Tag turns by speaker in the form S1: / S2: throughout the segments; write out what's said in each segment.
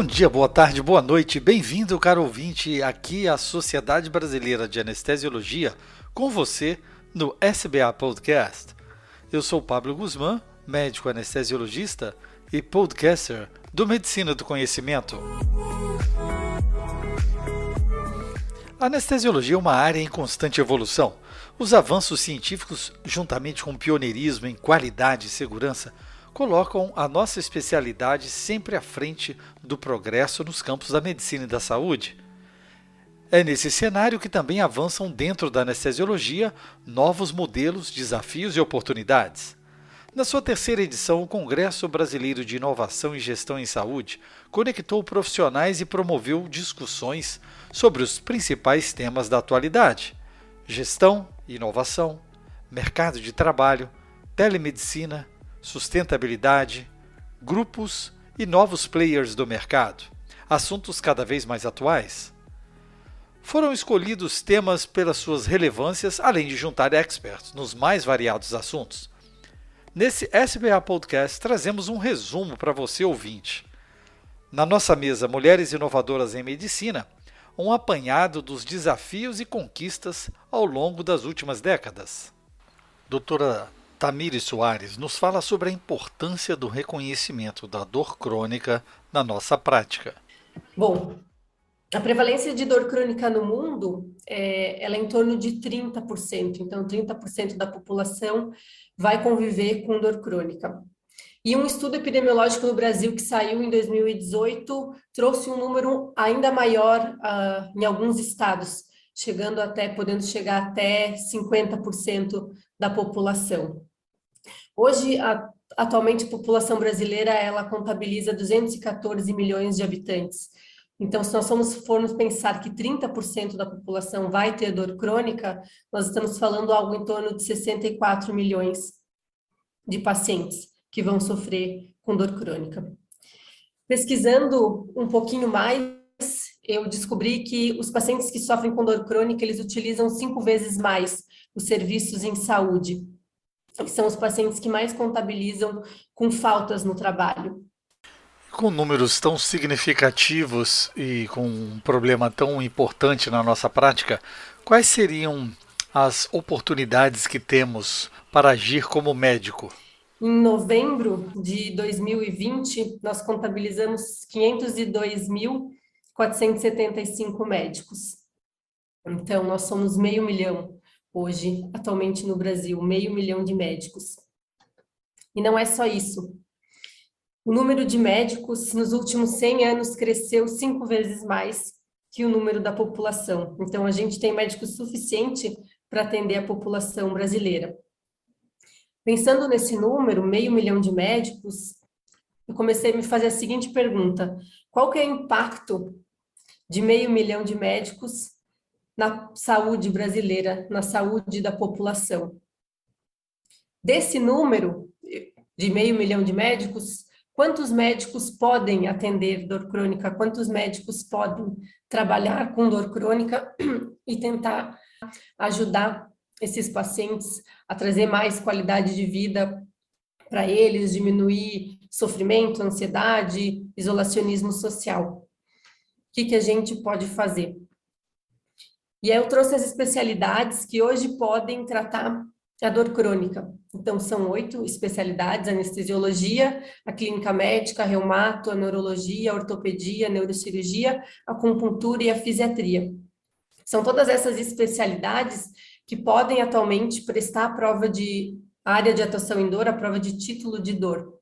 S1: Bom dia, boa tarde, boa noite, bem-vindo, caro ouvinte, aqui à Sociedade Brasileira de Anestesiologia, com você no SBA Podcast. Eu sou Pablo Guzmán, médico anestesiologista e podcaster do Medicina do Conhecimento. A anestesiologia é uma área em constante evolução. Os avanços científicos, juntamente com o pioneirismo em qualidade e segurança, colocam a nossa especialidade sempre à frente do progresso nos campos da medicina e da saúde. É nesse cenário que também avançam dentro da anestesiologia novos modelos, desafios e oportunidades. Na sua terceira edição, o Congresso Brasileiro de Inovação e Gestão em Saúde conectou profissionais e promoveu discussões sobre os principais temas da atualidade: gestão, inovação, mercado de trabalho, telemedicina, sustentabilidade, grupos e novos players do mercado, assuntos cada vez mais atuais. Foram escolhidos temas pelas suas relevâncias, além de juntar experts nos mais variados assuntos. Nesse SBA Podcast, trazemos um resumo para você ouvinte. Na nossa mesa Mulheres Inovadoras em Medicina, um apanhado dos desafios e conquistas ao longo das últimas décadas. Doutora Tamires Soares nos fala sobre a importância do reconhecimento da dor crônica na nossa prática.
S2: Bom, a prevalência de dor crônica no mundo é, ela é em torno de 30%. Então, 30% da população vai conviver com dor crônica. E um estudo epidemiológico no Brasil que saiu em 2018 trouxe um número ainda maior uh, em alguns estados, chegando até, podendo chegar até 50% da população. Hoje, a, atualmente, a população brasileira ela contabiliza 214 milhões de habitantes. Então, se nós formos, formos pensar que 30% da população vai ter dor crônica, nós estamos falando algo em torno de 64 milhões de pacientes que vão sofrer com dor crônica. Pesquisando um pouquinho mais, eu descobri que os pacientes que sofrem com dor crônica, eles utilizam cinco vezes mais os serviços em saúde que são os pacientes que mais contabilizam com faltas no trabalho.
S1: Com números tão significativos e com um problema tão importante na nossa prática, quais seriam as oportunidades que temos para agir como médico?
S2: Em novembro de 2020, nós contabilizamos 502.475 médicos. Então, nós somos meio milhão hoje, atualmente no Brasil, meio milhão de médicos. E não é só isso. O número de médicos nos últimos 100 anos cresceu cinco vezes mais que o número da população. Então, a gente tem médico suficiente para atender a população brasileira. Pensando nesse número, meio milhão de médicos, eu comecei a me fazer a seguinte pergunta: qual que é o impacto de meio milhão de médicos na saúde brasileira, na saúde da população. Desse número de meio milhão de médicos, quantos médicos podem atender dor crônica? Quantos médicos podem trabalhar com dor crônica e tentar ajudar esses pacientes a trazer mais qualidade de vida para eles, diminuir sofrimento, ansiedade, isolacionismo social? O que, que a gente pode fazer? E aí eu trouxe as especialidades que hoje podem tratar a dor crônica. Então, são oito especialidades: anestesiologia, a clínica médica, a reumato, a neurologia, a ortopedia, a neurocirurgia, a acupuntura e a fisiatria. São todas essas especialidades que podem atualmente prestar a prova de área de atuação em dor, a prova de título de dor.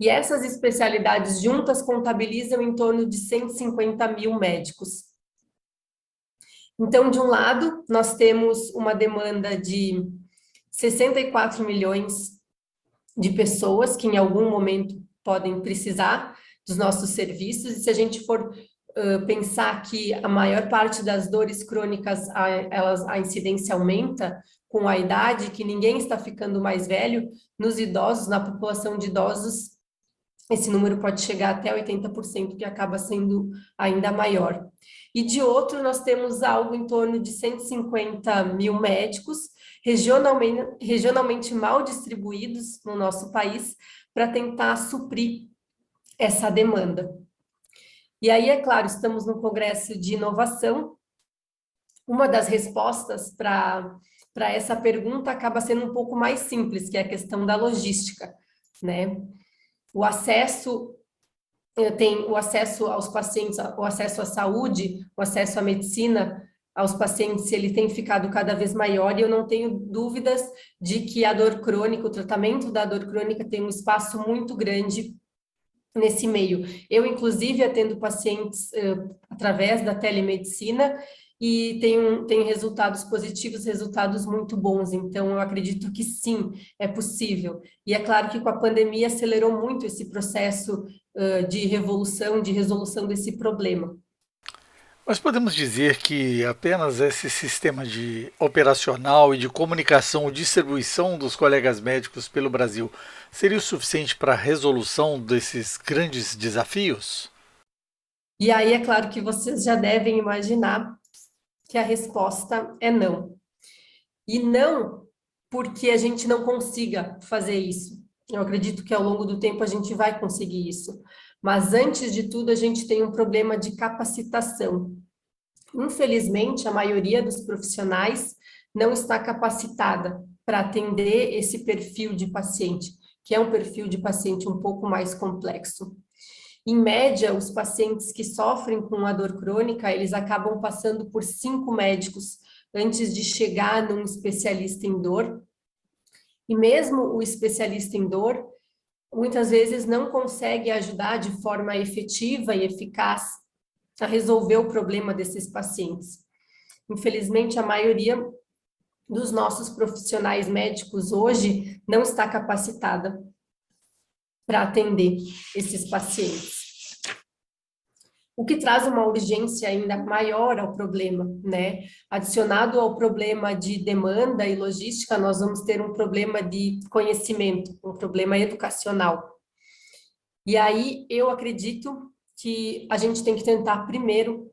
S2: E essas especialidades juntas contabilizam em torno de 150 mil médicos. Então, de um lado, nós temos uma demanda de 64 milhões de pessoas que em algum momento podem precisar dos nossos serviços, e se a gente for uh, pensar que a maior parte das dores crônicas, a, elas, a incidência aumenta com a idade, que ninguém está ficando mais velho, nos idosos, na população de idosos, esse número pode chegar até 80%, que acaba sendo ainda maior. E de outro, nós temos algo em torno de 150 mil médicos, regionalmente, regionalmente mal distribuídos no nosso país, para tentar suprir essa demanda. E aí, é claro, estamos no Congresso de Inovação. Uma das respostas para essa pergunta acaba sendo um pouco mais simples, que é a questão da logística, né? O acesso tem o acesso aos pacientes, o acesso à saúde, o acesso à medicina aos pacientes, ele tem ficado cada vez maior e eu não tenho dúvidas de que a dor crônica, o tratamento da dor crônica tem um espaço muito grande nesse meio. Eu, inclusive, atendo pacientes uh, através da telemedicina e tenho, tenho resultados positivos, resultados muito bons. Então, eu acredito que sim, é possível. E é claro que com a pandemia acelerou muito esse processo uh, de revolução, de resolução desse problema.
S1: Mas podemos dizer que apenas esse sistema de operacional e de comunicação e distribuição dos colegas médicos pelo Brasil seria o suficiente para a resolução desses grandes desafios?
S2: E aí é claro que vocês já devem imaginar que a resposta é não. E não porque a gente não consiga fazer isso. Eu acredito que ao longo do tempo a gente vai conseguir isso. Mas antes de tudo, a gente tem um problema de capacitação. Infelizmente, a maioria dos profissionais não está capacitada para atender esse perfil de paciente, que é um perfil de paciente um pouco mais complexo. Em média, os pacientes que sofrem com a dor crônica, eles acabam passando por cinco médicos antes de chegar num especialista em dor. E mesmo o especialista em dor, muitas vezes não consegue ajudar de forma efetiva e eficaz a resolver o problema desses pacientes. Infelizmente, a maioria dos nossos profissionais médicos hoje não está capacitada para atender esses pacientes. O que traz uma urgência ainda maior ao problema, né? Adicionado ao problema de demanda e logística, nós vamos ter um problema de conhecimento, um problema educacional. E aí eu acredito que a gente tem que tentar primeiro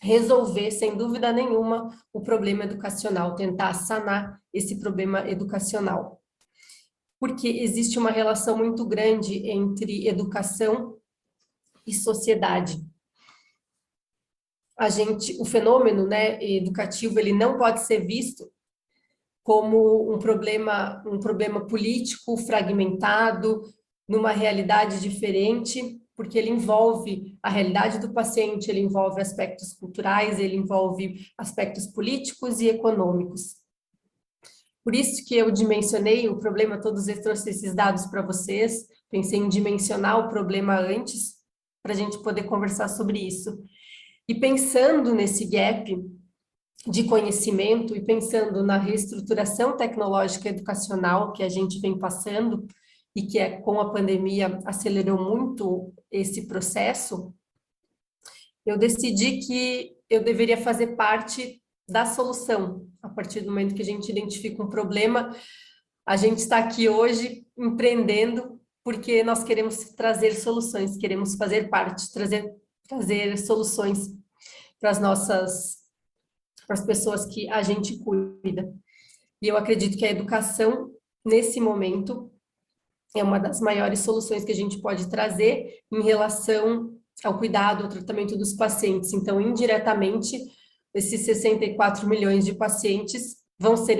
S2: resolver, sem dúvida nenhuma, o problema educacional, tentar sanar esse problema educacional. Porque existe uma relação muito grande entre educação e sociedade a gente, o fenômeno, né, educativo, ele não pode ser visto como um problema, um problema político fragmentado, numa realidade diferente, porque ele envolve a realidade do paciente, ele envolve aspectos culturais, ele envolve aspectos políticos e econômicos. Por isso que eu dimensionei o problema, todos eu trouxe esses dados para vocês, pensei em dimensionar o problema antes, para a gente poder conversar sobre isso. E pensando nesse gap de conhecimento e pensando na reestruturação tecnológica educacional que a gente vem passando e que é, com a pandemia acelerou muito esse processo, eu decidi que eu deveria fazer parte da solução. A partir do momento que a gente identifica um problema, a gente está aqui hoje empreendendo porque nós queremos trazer soluções, queremos fazer parte, trazer trazer soluções para as nossas, para as pessoas que a gente cuida. E eu acredito que a educação, nesse momento, é uma das maiores soluções que a gente pode trazer em relação ao cuidado, ao tratamento dos pacientes. Então, indiretamente, esses 64 milhões de pacientes vão ser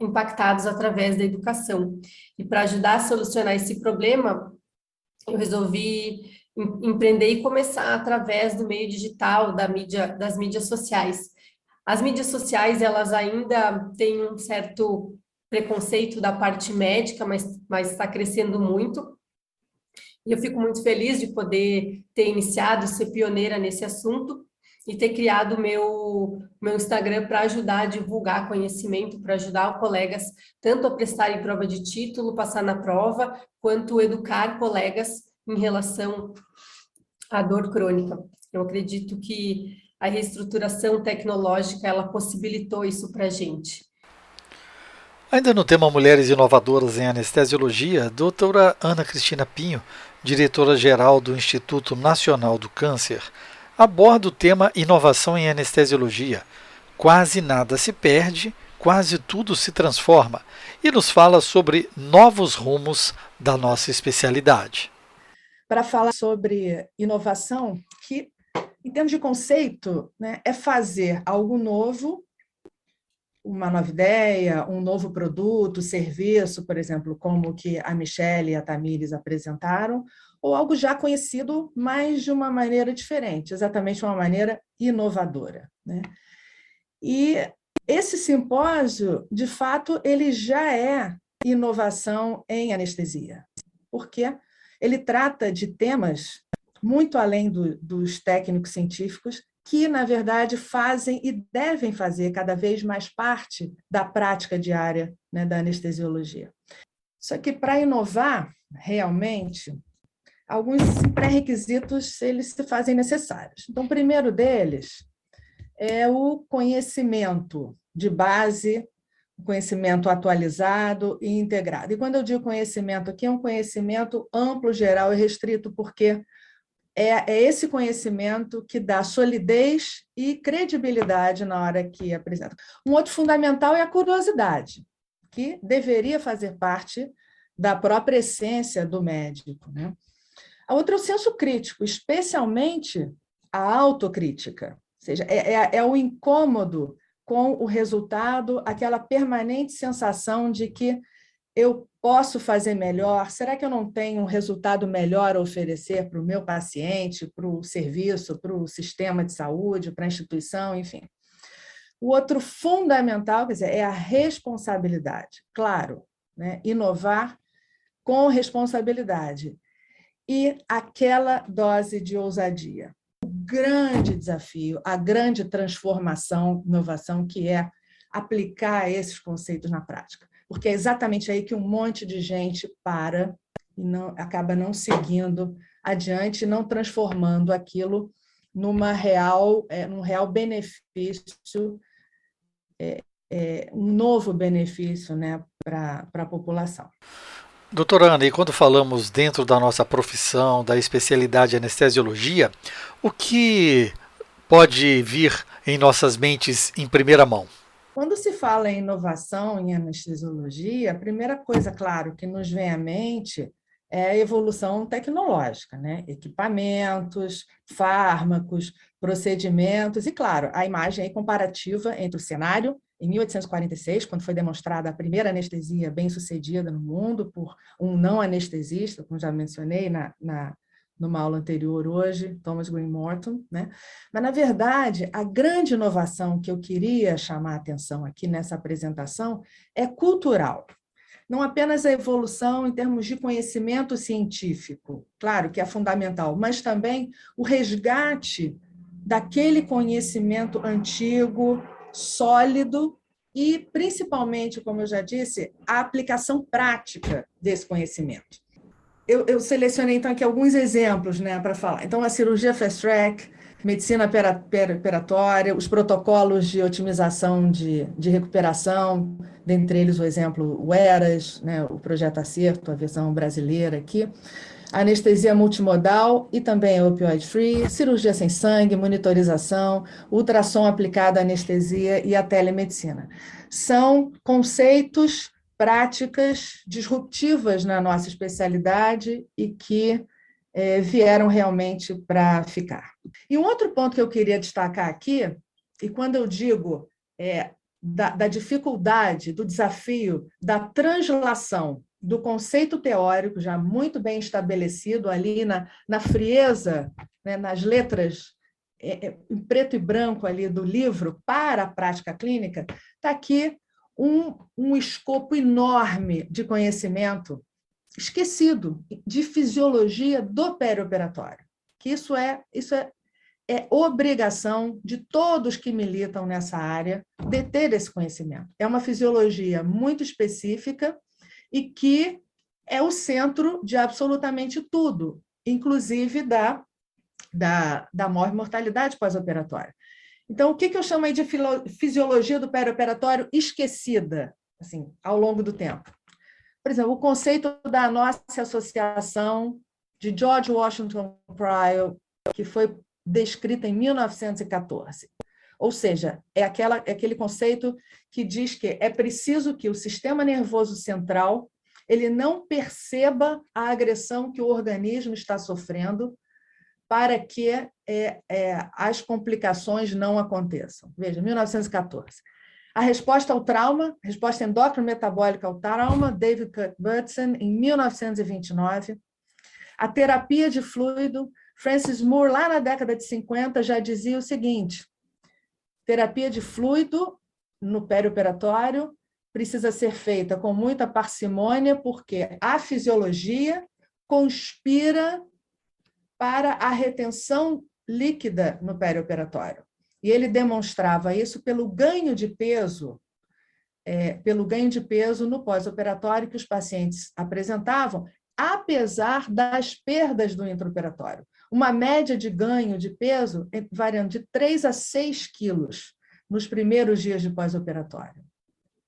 S2: impactados através da educação. E para ajudar a solucionar esse problema, eu resolvi empreender e começar através do meio digital, da mídia, das mídias sociais. As mídias sociais, elas ainda têm um certo preconceito da parte médica, mas, mas está crescendo muito. E eu fico muito feliz de poder ter iniciado, ser pioneira nesse assunto e ter criado o meu, meu Instagram para ajudar a divulgar conhecimento, para ajudar colegas tanto a prestarem prova de título, passar na prova, quanto educar colegas em relação à dor crônica. Eu acredito que a reestruturação tecnológica ela possibilitou isso para a gente.
S1: Ainda no tema Mulheres Inovadoras em Anestesiologia, a doutora Ana Cristina Pinho, diretora-geral do Instituto Nacional do Câncer, aborda o tema Inovação em Anestesiologia. Quase nada se perde, quase tudo se transforma, e nos fala sobre novos rumos da nossa especialidade
S3: para falar sobre inovação, que Em termos de conceito, né, é fazer algo novo, uma nova ideia, um novo produto, serviço, por exemplo, como que a Michelle e a Tamires apresentaram, ou algo já conhecido, mas de uma maneira diferente, exatamente uma maneira inovadora. Né? E esse simpósio, de fato, ele já é inovação em anestesia, porque ele trata de temas muito além do, dos técnicos científicos que, na verdade, fazem e devem fazer cada vez mais parte da prática diária né, da anestesiologia. Só que para inovar realmente, alguns pré-requisitos eles se fazem necessários. Então, o primeiro deles é o conhecimento de base, conhecimento atualizado e integrado. E quando eu digo conhecimento aqui, é um conhecimento amplo, geral e restrito, porque é, é esse conhecimento que dá solidez e credibilidade na hora que apresenta. Um outro fundamental é a curiosidade, que deveria fazer parte da própria essência do médico. Né? A outra é o senso crítico, especialmente a autocrítica, ou seja, é, é, é o incômodo com o resultado, aquela permanente sensação de que eu posso fazer melhor? Será que eu não tenho um resultado melhor a oferecer para o meu paciente, para o serviço, para o sistema de saúde, para a instituição, enfim? O outro fundamental, quer dizer, é a responsabilidade. Claro, né? inovar com responsabilidade e aquela dose de ousadia. O grande desafio, a grande transformação, inovação, que é aplicar esses conceitos na prática porque é exatamente aí que um monte de gente para e não acaba não seguindo adiante, não transformando aquilo numa real, é, num real benefício, é, é, um novo benefício né, para a população.
S1: Doutora Ana, e quando falamos dentro da nossa profissão, da especialidade anestesiologia, o que pode vir em nossas mentes em primeira mão?
S3: Quando se fala em inovação em anestesiologia, a primeira coisa, claro, que nos vem à mente é a evolução tecnológica, né? Equipamentos, fármacos, procedimentos e, claro, a imagem comparativa entre o cenário em 1846, quando foi demonstrada a primeira anestesia bem-sucedida no mundo por um não anestesista, como já mencionei na, na numa aula anterior hoje, Thomas Green Morton, né? Mas, na verdade, a grande inovação que eu queria chamar a atenção aqui nessa apresentação é cultural. Não apenas a evolução em termos de conhecimento científico, claro que é fundamental, mas também o resgate daquele conhecimento antigo, sólido e, principalmente, como eu já disse, a aplicação prática desse conhecimento eu, eu selecionei então aqui alguns exemplos né, para falar. Então, a cirurgia fast track, medicina operatória, os protocolos de otimização de, de recuperação, dentre eles o exemplo o ERAS, né, o projeto Acerto, a versão brasileira aqui, anestesia multimodal e também opioid free, cirurgia sem sangue, monitorização, ultrassom aplicado à anestesia e a telemedicina. São conceitos práticas disruptivas na nossa especialidade e que é, vieram realmente para ficar. E um outro ponto que eu queria destacar aqui, e quando eu digo é, da, da dificuldade, do desafio da translação do conceito teórico já muito bem estabelecido ali na, na frieza, né, nas letras é, é em preto e branco ali do livro para a prática clínica, está aqui um, um escopo enorme de conhecimento esquecido de fisiologia do perioperatório. Que isso é, isso é, é obrigação de todos que militam nessa área de ter esse conhecimento. É uma fisiologia muito específica e que é o centro de absolutamente tudo, inclusive da, da, da morte-mortalidade pós-operatória. Então, o que, que eu chamo aí de fisiologia do perioperatório esquecida, assim, ao longo do tempo? Por exemplo, o conceito da nossa associação de George Washington Pryor, que foi descrita em 1914. Ou seja, é, aquela, é aquele conceito que diz que é preciso que o sistema nervoso central ele não perceba a agressão que o organismo está sofrendo para que é, é, as complicações não aconteçam. Veja, 1914. A resposta ao trauma, resposta endócrino-metabólica ao trauma, David Cuthbertson, em 1929. A terapia de fluido, Francis Moore, lá na década de 50, já dizia o seguinte: terapia de fluido no perioperatório precisa ser feita com muita parcimônia, porque a fisiologia conspira para a retenção líquida no perioperatório. E ele demonstrava isso pelo ganho de peso, é, pelo ganho de peso no pós-operatório que os pacientes apresentavam, apesar das perdas do intraoperatório. Uma média de ganho de peso variando de 3 a 6 quilos nos primeiros dias de pós-operatório.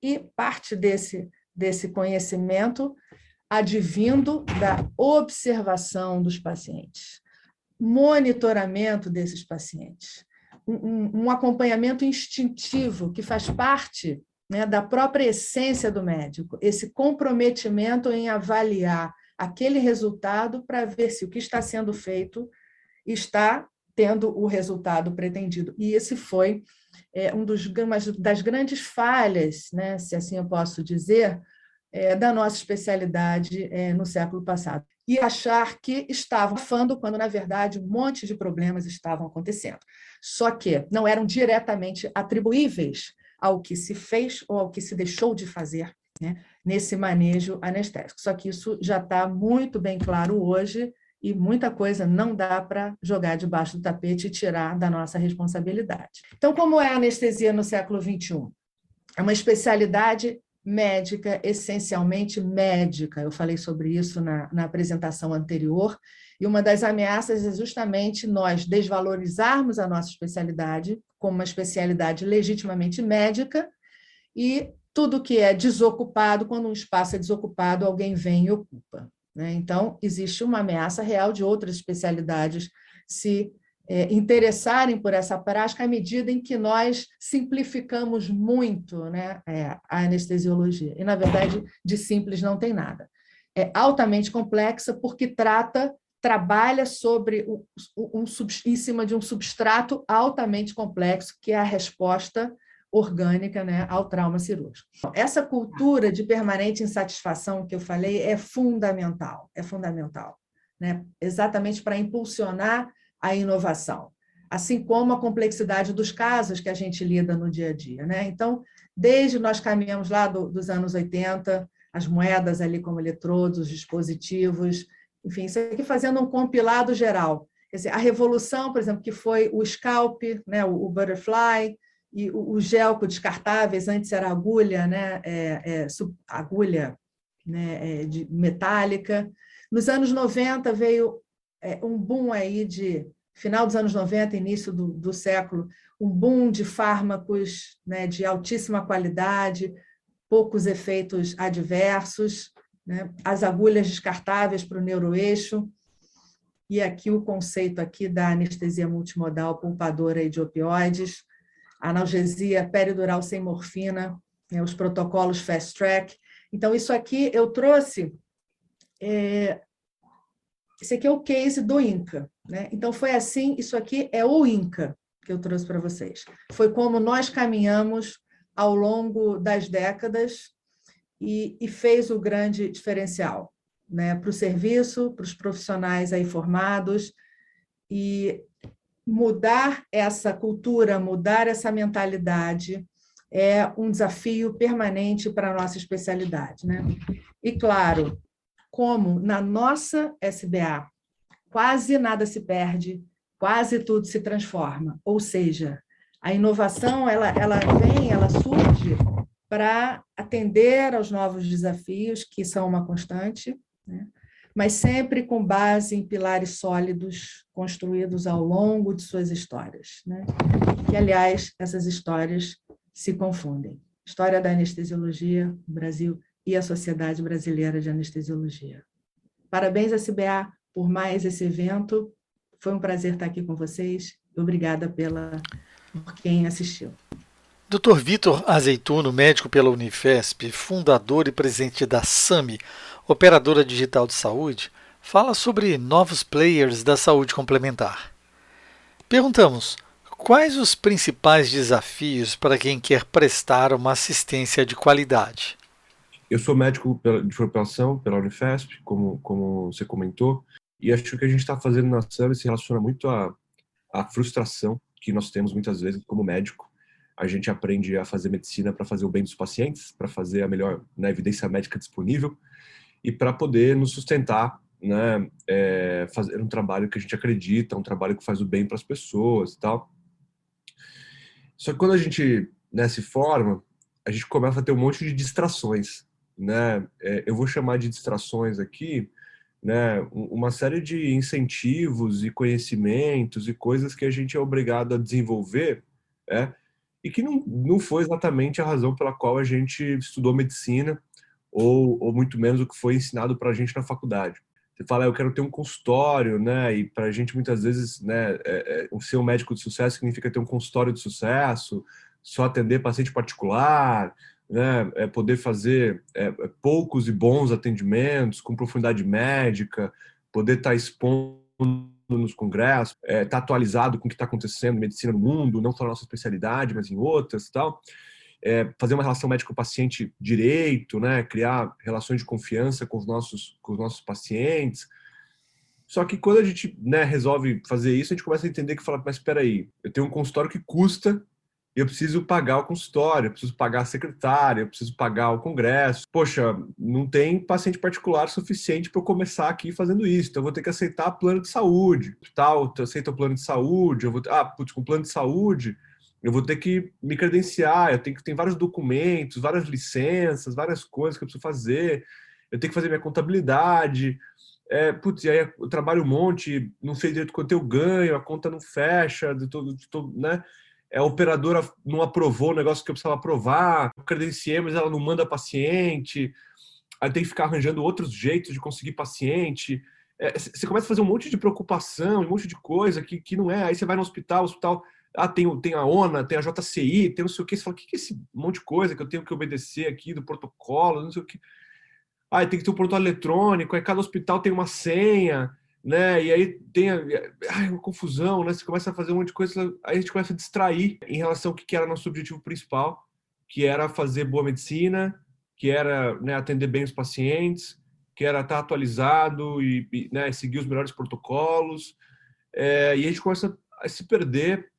S3: E parte desse, desse conhecimento advindo da observação dos pacientes, monitoramento desses pacientes, um, um acompanhamento instintivo que faz parte né, da própria essência do médico, esse comprometimento em avaliar aquele resultado para ver se o que está sendo feito está tendo o resultado pretendido. E esse foi é, um dos, das grandes falhas, né, se assim eu posso dizer, é, da nossa especialidade é, no século passado. E achar que estavam fando quando, na verdade, um monte de problemas estavam acontecendo. Só que não eram diretamente atribuíveis ao que se fez ou ao que se deixou de fazer né, nesse manejo anestésico. Só que isso já está muito bem claro hoje e muita coisa não dá para jogar debaixo do tapete e tirar da nossa responsabilidade. Então, como é a anestesia no século XXI? É uma especialidade médica, essencialmente médica. Eu falei sobre isso na, na apresentação anterior. E uma das ameaças é justamente nós desvalorizarmos a nossa especialidade como uma especialidade legitimamente médica e tudo que é desocupado, quando um espaço é desocupado, alguém vem e ocupa. Né? Então, existe uma ameaça real de outras especialidades se é, interessarem por essa prática à medida em que nós simplificamos muito né, é, a anestesiologia. E, na verdade, de simples não tem nada. É altamente complexa porque trata, trabalha sobre um, um, em cima de um substrato altamente complexo, que é a resposta orgânica né, ao trauma cirúrgico. Essa cultura de permanente insatisfação que eu falei é fundamental, é fundamental, né? exatamente para impulsionar a inovação, assim como a complexidade dos casos que a gente lida no dia a dia. Né? Então, desde nós caminhamos lá do, dos anos 80, as moedas ali como eletrodos, os dispositivos, enfim, isso aqui fazendo um compilado geral. Quer dizer, a revolução, por exemplo, que foi o scalp, né, o, o butterfly, e o, o gelco descartáveis, antes era agulha, né, é, é, agulha né, é, de metálica. Nos anos 90 veio é, um boom aí de final dos anos 90, início do, do século, um boom de fármacos né, de altíssima qualidade, poucos efeitos adversos, né, as agulhas descartáveis para o neuroeixo, e aqui o conceito aqui da anestesia multimodal poupadora de opioides, analgesia peridural sem morfina, né, os protocolos fast track. Então, isso aqui eu trouxe. É, esse aqui é o case do INCA. Né? Então, foi assim: isso aqui é o INCA que eu trouxe para vocês. Foi como nós caminhamos ao longo das décadas e, e fez o grande diferencial né? para o serviço, para os profissionais aí formados. E mudar essa cultura, mudar essa mentalidade é um desafio permanente para a nossa especialidade. Né? E, claro, como na nossa SBA quase nada se perde, quase tudo se transforma, ou seja, a inovação ela, ela vem, ela surge para atender aos novos desafios, que são uma constante, né? Mas sempre com base em pilares sólidos construídos ao longo de suas histórias. Né? Que, aliás, essas histórias se confundem. História da anestesiologia, o Brasil e a Sociedade Brasileira de Anestesiologia. Parabéns, SBA, por mais esse evento. Foi um prazer estar aqui com vocês. Obrigada pela, por quem assistiu.
S1: Dr. Vitor Azeituno, médico pela Unifesp, fundador e presidente da SAMI, operadora digital de saúde, fala sobre novos players da saúde complementar. Perguntamos: quais os principais desafios para quem quer prestar uma assistência de qualidade?
S4: Eu sou médico de formação pela Unifesp, como, como você comentou, e acho que o que a gente está fazendo na SAM se relaciona muito à, à frustração que nós temos muitas vezes como médico. A gente aprende a fazer medicina para fazer o bem dos pacientes, para fazer a melhor né, evidência médica disponível e para poder nos sustentar, né, é, fazer um trabalho que a gente acredita, um trabalho que faz o bem para as pessoas e tal. Só que quando a gente né, se forma, a gente começa a ter um monte de distrações né? É, eu vou chamar de distrações aqui, né? Uma série de incentivos e conhecimentos e coisas que a gente é obrigado a desenvolver, é, e que não, não foi exatamente a razão pela qual a gente estudou medicina ou, ou muito menos o que foi ensinado para a gente na faculdade. Você fala, ah, eu quero ter um consultório, né? E para a gente muitas vezes, né, é, é, ser um médico de sucesso significa ter um consultório de sucesso, só atender paciente particular, né, é poder fazer é, é, poucos e bons atendimentos com profundidade médica, poder estar tá expondo nos congressos, estar é, tá atualizado com o que está acontecendo em medicina no mundo, não só na nossa especialidade, mas em outras e tal. É, fazer uma relação médico-paciente direito, né, criar relações de confiança com os nossos, com os nossos pacientes. Só que quando a gente né, resolve fazer isso, a gente começa a entender que fala, mas espera aí, eu tenho um consultório que custa eu preciso pagar o consultório, eu preciso pagar a secretária, eu preciso pagar o congresso. Poxa, não tem paciente particular suficiente para eu começar aqui fazendo isso, então eu vou ter que aceitar plano de saúde. Tal, aceita o plano de saúde, eu vou ah, putz, com plano de saúde, eu vou ter que me credenciar, eu tenho que ter vários documentos, várias licenças, várias coisas que eu preciso fazer. Eu tenho que fazer minha contabilidade. É, putz, e aí eu trabalho um monte, não sei direito quanto eu ganho, a conta não fecha, de todo, né? É, a operadora não aprovou o negócio que eu precisava aprovar, credenciei, mas ela não manda paciente, aí tem que ficar arranjando outros jeitos de conseguir paciente. É, você começa a fazer um monte de preocupação, um monte de coisa que, que não é. Aí você vai no hospital, o hospital ah, tem, tem a ONA, tem a JCI, tem não sei o que. Você fala, o que é esse monte de coisa que eu tenho que obedecer aqui do protocolo, não sei o que. Ah, tem que ter um protocolo eletrônico, aí cada hospital tem uma senha né? E aí tem a, ai, uma confusão, né? Você começa a fazer um monte de coisa, aí a gente começa a distrair em relação ao que era nosso objetivo principal, que era fazer boa medicina, que era né, atender bem os pacientes, que era estar atualizado e, e né, seguir os melhores protocolos. É, e a gente começa a se perder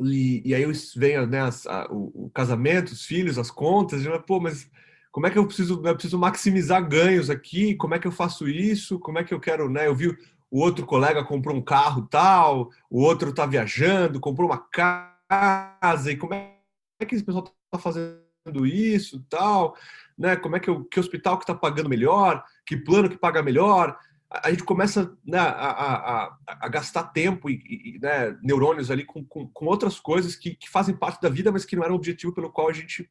S4: e, e aí vem né, as, a, o, o, casamento, os filhos, as contas, e, pô, mas como é que eu preciso, eu preciso maximizar ganhos aqui? Como é que eu faço isso? Como é que eu quero, né? Eu vi o outro colega comprou um carro tal, o outro está viajando, comprou uma casa, e como é que esse pessoal está fazendo isso tal? Né? Como é que, eu, que hospital que está pagando melhor? Que plano que paga melhor? A gente começa né, a, a, a, gastar tempo e, e né, neurônios ali com, com, com outras coisas que, que, fazem parte da vida, mas que não era o objetivo pelo qual a gente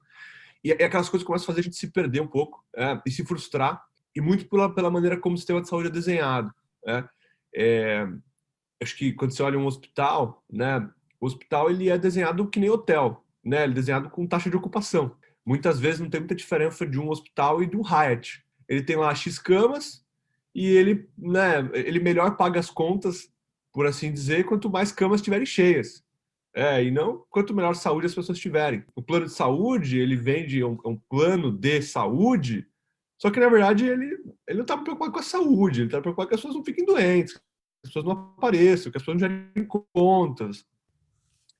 S4: e, e aquelas coisas começam a fazer a gente se perder um pouco é, e se frustrar, e muito pela, pela maneira como o sistema de saúde é desenhado. Né? É, acho que quando você olha um hospital, né, o hospital ele é desenhado que nem hotel, né? Ele é desenhado com taxa de ocupação. Muitas vezes não tem muita diferença de um hospital e um Hyatt. Ele tem lá X camas e ele, né, ele melhor paga as contas, por assim dizer, quanto mais camas estiverem cheias. É, e não quanto melhor saúde as pessoas tiverem. O plano de saúde, ele vende um, um plano de saúde, só que na verdade ele, ele não está preocupado com a saúde, ele está preocupado que as pessoas não fiquem doentes, que as pessoas não apareçam, que as pessoas não gerem contas.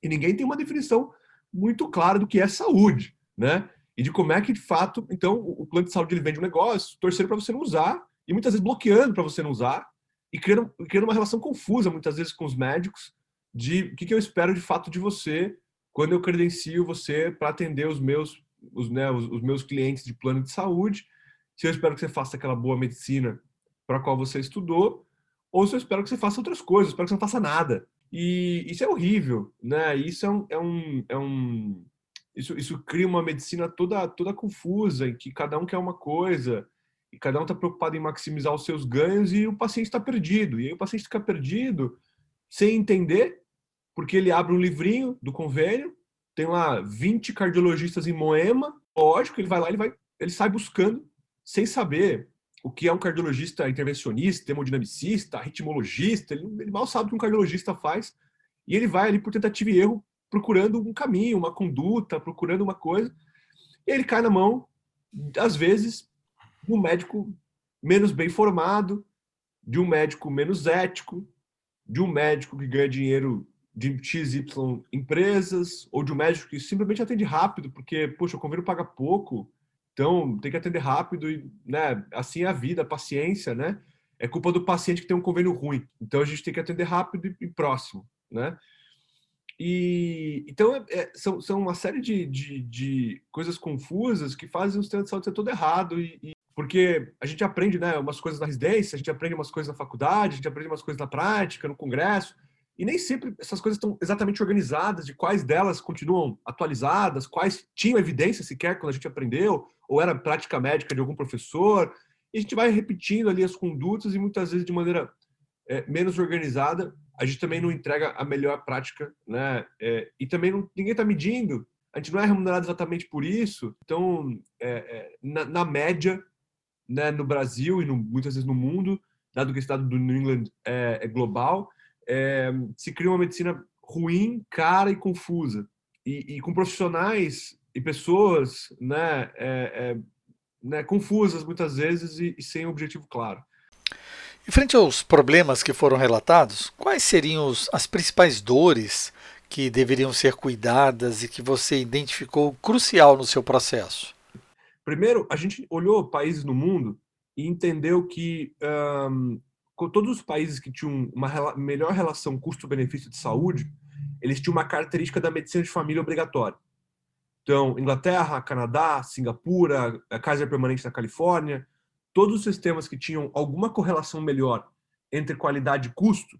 S4: E ninguém tem uma definição muito clara do que é saúde, né? E de como é que de fato, então, o plano de saúde ele vende um negócio, torcendo para você não usar, e muitas vezes bloqueando para você não usar, e criando, criando uma relação confusa muitas vezes com os médicos, de o que, que eu espero de fato de você quando eu credencio você para atender os meus, os, né, os, os, meus clientes de plano de saúde. Se eu espero que você faça aquela boa medicina para a qual você estudou, ou se eu espero que você faça outras coisas, espero que você não faça nada. E isso é horrível, né? Isso é um, é um, é um isso, isso cria uma medicina toda toda confusa, em que cada um quer uma coisa e cada um está preocupado em maximizar os seus ganhos e o paciente está perdido. E aí o paciente fica perdido sem entender, porque ele abre um livrinho do convênio, tem lá 20 cardiologistas em Moema, lógico, ele vai lá, ele vai, ele sai buscando sem saber o que é um cardiologista intervencionista, hemodinamicista, ritmologista, ele, ele mal sabe o que um cardiologista faz, e ele vai ali por tentativa e erro, procurando um caminho, uma conduta, procurando uma coisa, e ele cai na mão, às vezes, de um médico menos bem formado, de um médico menos ético, de um médico que ganha dinheiro de XY empresas, ou de um médico que simplesmente atende rápido, porque, poxa, o convênio paga pouco, então tem que atender rápido e, né, assim é a vida, a paciência, né? É culpa do paciente que tem um convênio ruim. Então a gente tem que atender rápido e, próximo, né? E então é, é, são, são uma série de, de, de, coisas confusas que fazem o sistema de saúde ser todo errado e, e porque a gente aprende né, umas coisas na residência, a gente aprende umas coisas na faculdade, a gente aprende umas coisas na prática, no congresso, e nem sempre essas coisas estão exatamente organizadas, de quais delas continuam atualizadas, quais tinham evidência sequer quando a gente aprendeu, ou era prática médica de algum professor, e a gente vai repetindo ali as condutas e muitas vezes de maneira é, menos organizada, a gente também não entrega a melhor prática, né? É, e também não, ninguém está medindo, a gente não é remunerado exatamente por isso, então, é, é na, na média, né, no Brasil e no, muitas vezes no mundo, dado que o estado do New England é, é global, é, se cria uma medicina ruim, cara e confusa. E, e com profissionais e pessoas né, é, é, né, confusas muitas vezes e, e sem objetivo claro.
S1: Em frente aos problemas que foram relatados, quais seriam os, as principais dores que deveriam ser cuidadas e que você identificou crucial no seu processo?
S4: Primeiro, a gente olhou países no mundo e entendeu que um, todos os países que tinham uma melhor relação custo-benefício de saúde, eles tinham uma característica da medicina de família obrigatória. Então, Inglaterra, Canadá, Singapura, a Kaiser Permanente na Califórnia, todos os sistemas que tinham alguma correlação melhor entre qualidade e custo,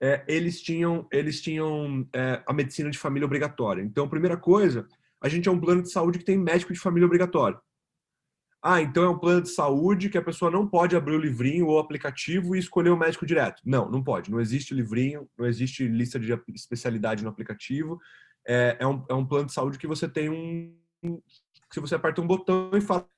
S4: é, eles tinham, eles tinham é, a medicina de família obrigatória. Então, primeira coisa, a gente é um plano de saúde que tem médico de família obrigatório. Ah, então é um plano de saúde que a pessoa não pode abrir o livrinho ou o aplicativo e escolher o médico direto. Não, não pode. Não existe livrinho, não existe lista de especialidade no aplicativo. É, é, um, é um plano de saúde que você tem um. Se você aperta um botão e fala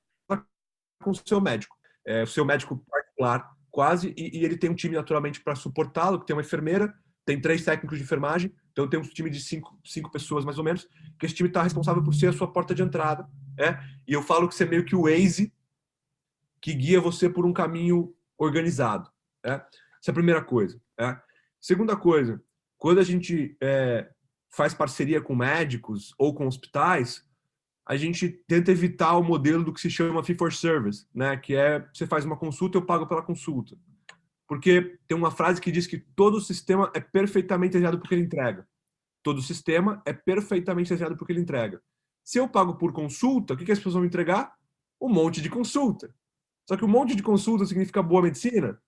S4: com o seu médico. É, o seu médico particular, quase, e, e ele tem um time naturalmente para suportá-lo, que tem uma enfermeira, tem três técnicos de enfermagem, então tem um time de cinco, cinco pessoas mais ou menos, que esse time está responsável por ser a sua porta de entrada, é? E eu falo que você é meio que o Waze que guia você por um caminho organizado, é? Essa é a primeira coisa. É? Segunda coisa, quando a gente é, faz parceria com médicos ou com hospitais, a gente tenta evitar o modelo do que se chama fee for service, né? Que é você faz uma consulta, eu pago pela consulta porque tem uma frase que diz que todo sistema é perfeitamente desenhado porque ele entrega. Todo sistema é perfeitamente desenhado porque ele entrega. Se eu pago por consulta, o que, que as pessoas vão me entregar? Um monte de consulta. Só que um monte de consulta significa boa medicina?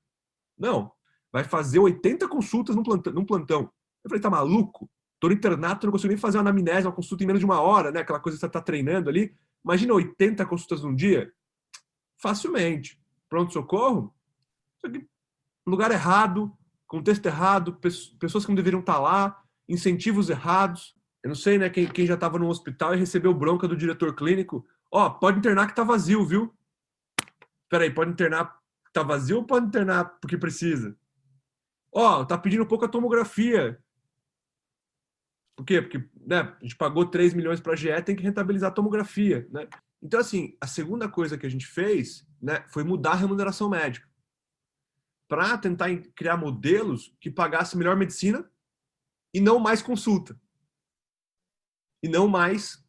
S4: Não. Vai fazer 80 consultas num plantão. Num plantão. Eu falei, tá maluco? Tô no internato, não consigo nem fazer uma anamnese, uma consulta em menos de uma hora, né? Aquela coisa que você tá treinando ali. Imagina 80 consultas num dia? Facilmente. Pronto-socorro? Lugar errado, contexto errado, pessoas que não deveriam estar lá, incentivos errados. Eu não sei, né, quem, quem já estava no hospital e recebeu bronca do diretor clínico. Ó, oh, pode internar que tá vazio, viu? Peraí, pode internar que tá vazio ou pode internar porque precisa? Ó, oh, tá pedindo pouca tomografia. Por quê? Porque né, a gente pagou 3 milhões para a GE, tem que rentabilizar a tomografia, né? Então, assim, a segunda coisa que a gente fez né, foi mudar a remuneração médica para tentar criar modelos que pagassem melhor medicina e não mais consulta. E não mais.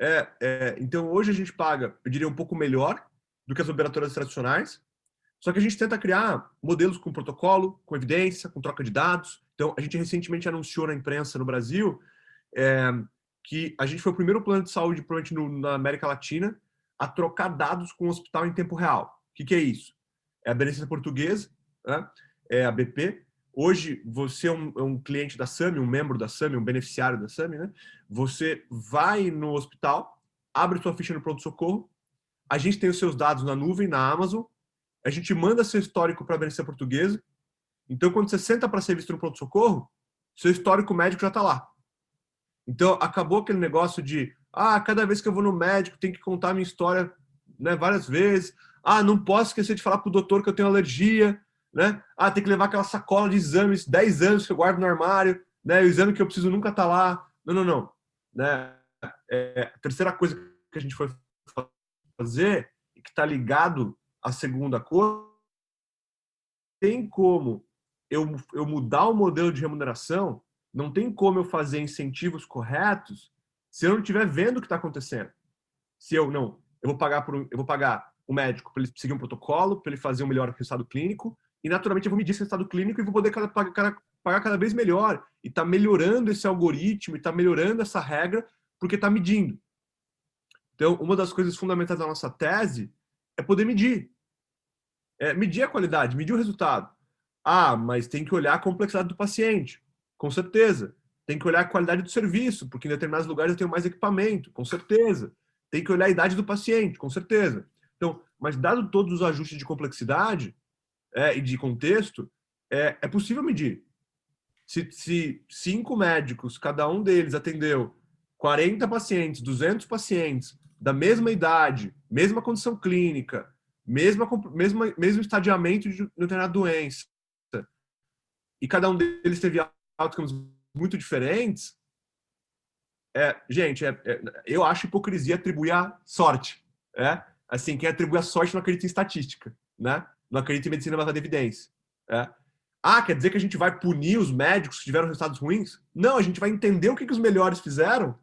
S4: É, é, então, hoje a gente paga, eu diria, um pouco melhor do que as operadoras tradicionais, só que a gente tenta criar modelos com protocolo, com evidência, com troca de dados. Então, a gente recentemente anunciou na imprensa no Brasil é, que a gente foi o primeiro plano de saúde, provavelmente no, na América Latina, a trocar dados com o hospital em tempo real. O que, que é isso? é a Beneficência Portuguesa, né? é a BP. Hoje, você é um, é um, cliente da SAMI, um membro da SAMI, um beneficiário da SAMI, né? Você vai no hospital, abre sua ficha no pronto-socorro, a gente tem os seus dados na nuvem, na Amazon, a gente manda seu histórico para a Beneficência Portuguesa. Então, quando você senta para ser visto no pronto-socorro, seu histórico médico já está lá. Então, acabou aquele negócio de, ah, cada vez que eu vou no médico, tem que contar minha história né, várias vezes Ah, não posso esquecer de falar para o doutor que eu tenho alergia, né? Ah, tem que levar aquela sacola de exames, 10 anos que eu guardo no armário, né? O exame que eu preciso nunca tá lá. Não, não, não. Né? É, a terceira coisa que a gente foi fazer, que está ligado à segunda coisa, tem como eu, eu mudar o modelo de remuneração, não tem como eu fazer incentivos corretos se eu não estiver vendo o que está acontecendo. Se eu não, eu vou pagar por, eu vou pagar o médico para ele seguir um protocolo, para ele fazer um melhor resultado clínico, e naturalmente eu vou medir esse resultado clínico e vou poder cada, pagar, pagar cada vez melhor. E está melhorando esse algoritmo, e está melhorando essa regra, porque está medindo. Então, uma das coisas fundamentais da nossa tese é poder medir. É medir a qualidade, medir o resultado. Ah, mas tem que olhar a complexidade do paciente. Com certeza. Tem que olhar a qualidade do serviço, porque em determinados lugares eu tenho mais equipamento. Com certeza. Tem que olhar a idade do paciente. Com certeza. Então, mas dado todos os ajustes de complexidade é, e de contexto, é, é possível medir. Se, se cinco médicos, cada um deles atendeu 40 pacientes, 200 pacientes, da mesma idade, mesma condição clínica, mesma, mesma, mesmo estadiamento de determinada doença, e cada um deles teve outcomes muito diferentes, é, gente, é, é, eu acho hipocrisia atribuir a sorte. É? Assim, quem atribui a sorte não acredita em estatística, né? Não acredita em medicina baseada em evidência. É? Ah, quer dizer que a gente vai punir os médicos que tiveram resultados ruins? Não, a gente vai entender o que, que os melhores fizeram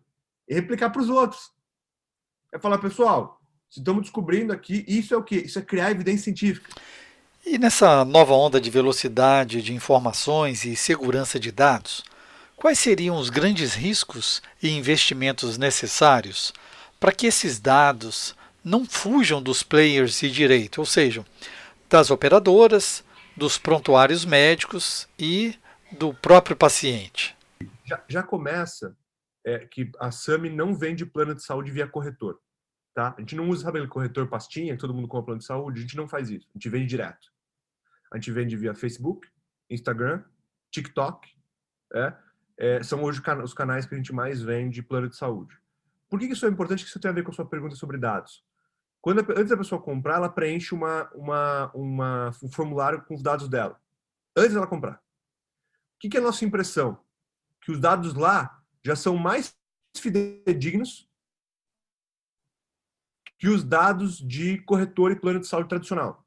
S4: e replicar para os outros. É falar, pessoal, estamos descobrindo aqui, isso é o quê? Isso é criar evidência científica.
S1: E nessa nova onda de velocidade de informações e segurança de dados, quais seriam os grandes riscos e investimentos necessários para que esses dados não fujam dos players de direito, ou seja, das operadoras, dos prontuários médicos e do próprio paciente?
S4: Já, já começa é, que a SAMI não vende plano de saúde via corretor. Tá? A gente não usa, sabe, aquele corretor pastinha, que todo mundo compra plano de saúde, a gente não faz isso. A gente vende direto. A gente vende via Facebook, Instagram, TikTok. É, é, são hoje os canais que a gente mais vende plano de saúde. Por que isso é importante? Que isso tem a ver com a sua pergunta sobre dados. Quando a, antes da pessoa comprar, ela preenche uma, uma, uma, um formulário com os dados dela. Antes dela comprar. O que, que é a nossa impressão? Que os dados lá já são mais fidedignos que os dados de corretor e plano de saúde tradicional.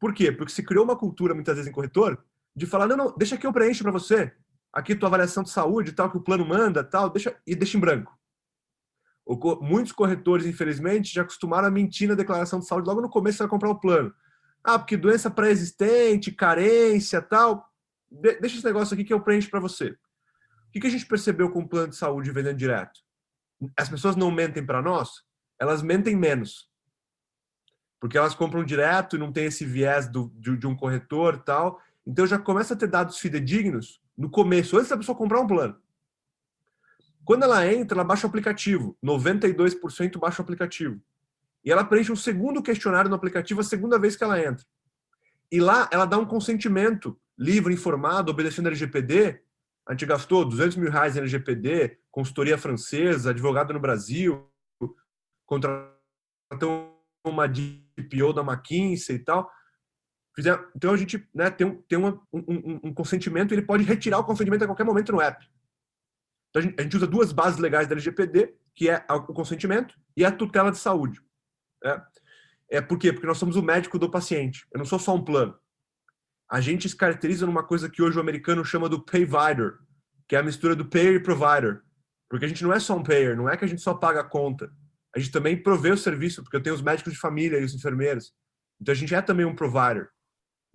S4: Por quê? Porque se criou uma cultura, muitas vezes, em corretor, de falar, não, não, deixa que eu preencho para você. Aqui tua avaliação de saúde, tal, que o plano manda, tal, deixa, e deixa em branco. Muitos corretores, infelizmente, já acostumaram a mentir na declaração de saúde logo no começo para comprar o plano. Ah, porque doença pré-existente, carência, tal. deixa esse negócio aqui que eu preencho para você. O que a gente percebeu com o plano de saúde vendendo direto? As pessoas não mentem para nós, elas mentem menos porque elas compram direto e não tem esse viés do, de, de um corretor tal. Então já começa a ter dados fidedignos no começo, antes da pessoa comprar um plano. Quando ela entra, ela baixa o aplicativo. 92% baixa o aplicativo. E ela preenche um segundo questionário no aplicativo a segunda vez que ela entra. E lá ela dá um consentimento livre, informado, obedecendo a LGPD. A gente gastou 200 mil reais em LGPD, consultoria francesa, advogado no Brasil, contratou uma DPO da McKinsey e tal. Então a gente né, tem, um, tem uma, um, um, consentimento, ele pode retirar o consentimento a qualquer momento no app. Então a gente, usa duas bases legais da LGPD, que é o consentimento e a tutela de saúde. É, é por quê? Porque nós somos o médico do paciente. Eu não sou só um plano. A gente se caracteriza numa coisa que hoje o americano chama do payvider, que é a mistura do payer e provider. Porque a gente não é só um payer, não é que a gente só paga a conta a gente também provê o serviço, porque eu tenho os médicos de família e os enfermeiros. Então a gente é também um provider.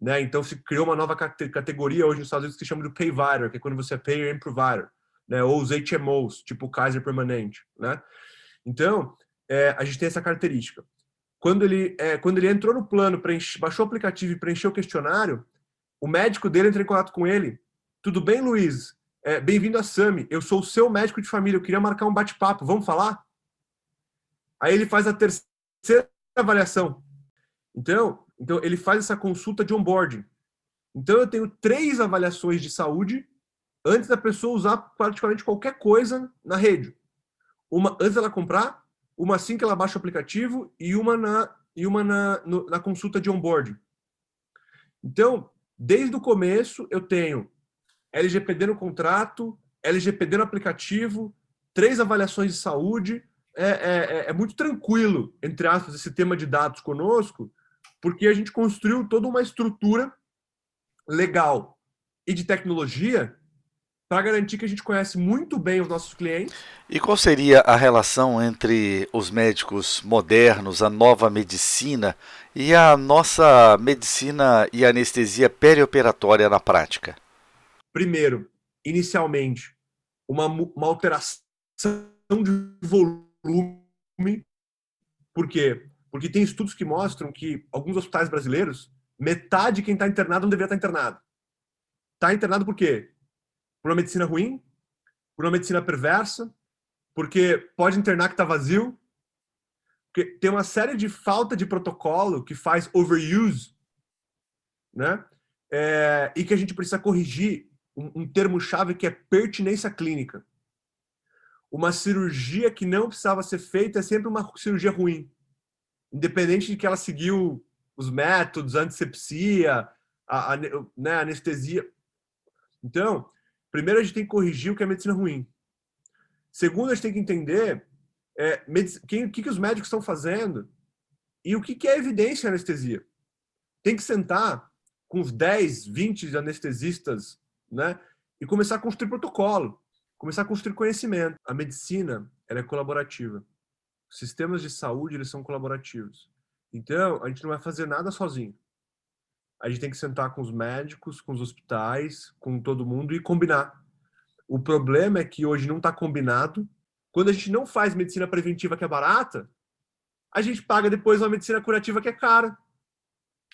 S4: Né? Então se criou uma nova categoria hoje nos Estados Unidos que se chama do payvider, que é quando você é payer and provider, né? Ou os HMOs, tipo Kaiser Permanente, né? Então é, a gente tem essa característica. Quando ele é, quando ele entrou no plano, preenche, baixou o aplicativo e preencheu o questionário, o médico dele entrou em contato com ele. Tudo bem, Luiz? É, Bem-vindo a Sami. Eu sou o seu médico de família. Eu queria marcar um bate-papo. Vamos falar? Aí ele faz a terceira avaliação. Então, então ele faz essa consulta de onboarding. Então eu tenho três avaliações de saúde antes da pessoa usar praticamente qualquer coisa na rede. Uma antes dela comprar, uma assim que ela baixa o aplicativo e uma na, e uma na, no, na consulta de onboarding. Então, desde o começo, eu tenho LGPD no contrato, LGPD no aplicativo, três avaliações de saúde. É, é, é, é muito tranquilo, entre aspas, esse tema de dados conosco, porque a gente construiu toda uma estrutura legal e de tecnologia para garantir que a gente conhece muito bem os nossos clientes.
S1: E qual seria a relação entre os médicos modernos, a nova medicina e a nossa medicina e anestesia perioperatória na prática?
S4: Primeiro, inicialmente, uma, uma alteração de volume. Por quê? Porque tem estudos que mostram que alguns hospitais brasileiros, metade de quem está internado não deveria estar tá internado. Está internado por quê? Por uma medicina ruim, por uma medicina perversa, porque pode internar que está vazio, porque tem uma série de falta de protocolo que faz overuse, né? É, e que a gente precisa corrigir um, um termo-chave que é pertinência clínica. Uma cirurgia que não precisava ser feita é sempre uma cirurgia ruim, independente de que ela seguiu os métodos, a antisepsia, a, a né, anestesia. Então, Primeiro, a gente tem que corrigir o que é medicina ruim. Segundo, a gente tem que entender é, quem, o que, que os médicos estão fazendo e o que, que é evidência em anestesia. Tem que sentar com os 10, 20 anestesistas né, e começar a construir protocolo, começar a construir conhecimento. A medicina ela é colaborativa. Os sistemas de saúde eles são colaborativos. Então, a gente não vai fazer nada sozinho a gente tem que sentar com os médicos, com os hospitais, com todo mundo e combinar. O problema é que hoje não está combinado. Quando a gente não faz medicina preventiva que é barata, a gente paga depois uma medicina curativa que é cara.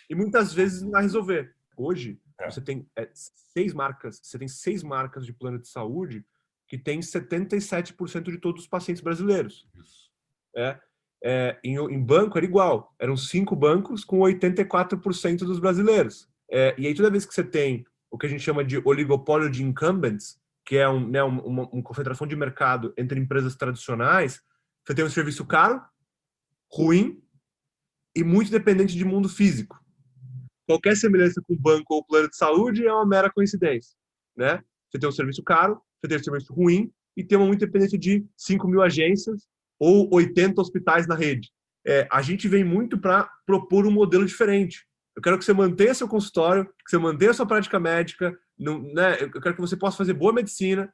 S4: E muitas vezes não vai resolver. Hoje, é. você tem é, seis marcas, você tem seis marcas de plano de saúde que tem 77% de todos os pacientes brasileiros. É, é, em, em, banco era igual. Eram cinco bancos com 84% dos brasileiros. É, e aí, toda vez que você tem o que a gente chama de oligopólio de incumbents, que é um, né, uma, uma concentração de mercado entre empresas tradicionais, você tem um serviço caro, ruim e muito dependente de mundo físico. Qualquer semelhança com banco ou plano de saúde é uma mera coincidência. Né? Você tem um serviço caro, você tem um serviço ruim e tem uma muito dependência de 5 mil agências ou 80 hospitais na rede. É, a gente vem muito para propor um modelo diferente. Eu quero que você mantenha seu consultório, que você mantenha sua prática médica, não, né? eu quero que você possa fazer boa medicina.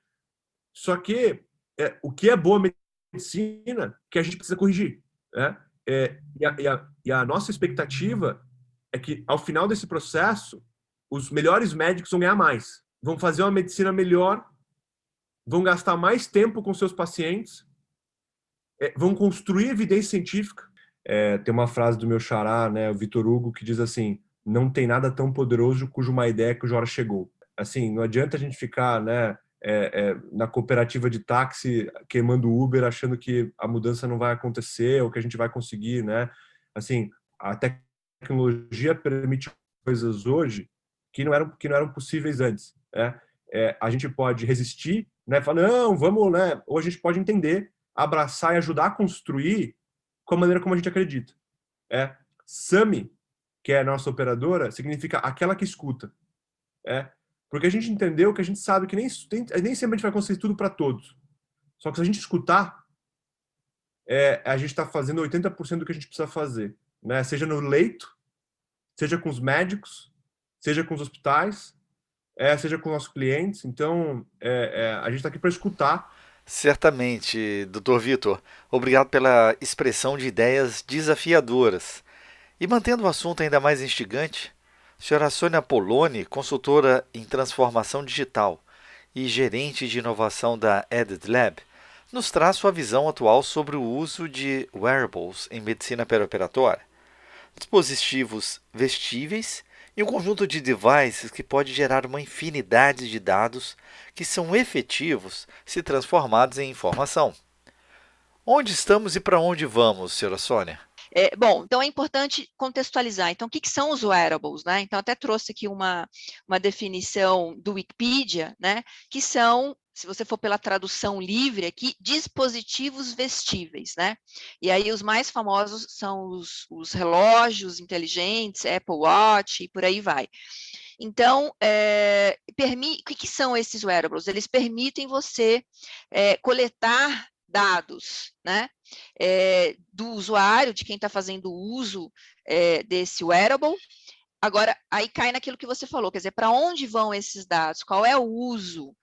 S4: Só que é, o que é boa medicina que a gente precisa corrigir. Né? É, e, a, e, a, e a nossa expectativa é que, ao final desse processo, os melhores médicos vão ganhar mais, vão fazer uma medicina melhor, vão gastar mais tempo com seus pacientes é, vão construir evidência científica. É, tem uma frase do meu xará, né, o Vitor Hugo, que diz assim: não tem nada tão poderoso cujo uma ideia que hora chegou. Assim, não adianta a gente ficar, né, é, é, na cooperativa de táxi queimando Uber, achando que a mudança não vai acontecer ou que a gente vai conseguir, né? Assim, a tecnologia permite coisas hoje que não eram que não eram possíveis antes. Né? É, a gente pode resistir, né? Falar não, vamos, né? Ou a gente pode entender abraçar e ajudar a construir com a maneira como a gente acredita. É SAMI, que é a nossa operadora, significa aquela que escuta. É, porque a gente entendeu que a gente sabe que nem, nem sempre a gente vai conseguir tudo para todos. Só que se a gente escutar, é, a gente está fazendo 80% do que a gente precisa fazer. Né? Seja no leito, seja com os médicos, seja com os hospitais, é, seja com os nossos clientes. Então, é, é a gente está aqui para escutar
S1: Certamente, Dr. Vitor. Obrigado pela expressão de ideias desafiadoras. E mantendo o assunto ainda mais instigante, senhora Sônia Poloni, consultora em transformação digital e gerente de inovação da Edit Lab, nos traz sua visão atual sobre o uso de wearables em medicina perioperatória. Dispositivos vestíveis e um conjunto de devices que pode gerar uma infinidade de dados que são efetivos se transformados em informação. Onde estamos e para onde vamos, senhora Sônia?
S5: É, bom, então é importante contextualizar. Então, o que, que, são os wearables, né? Então, até trouxe aqui uma, uma definição do Wikipedia, né? Que são se você for pela tradução livre aqui, dispositivos vestíveis, né? E aí os mais famosos são os, os relógios inteligentes, Apple Watch e por aí vai. Então, é, o que, que, são esses wearables? Eles permitem você é, coletar dados, né? É, do usuário, de quem está fazendo uso desse wearable. Agora, aí cai naquilo que você falou, quer dizer, para onde vão esses dados? Qual é o uso